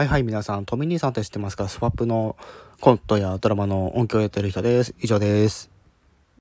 はいはい、皆さん、トミ兄さんって知ってますか？スワップのコントやドラマの音響をやってる人です。以上です。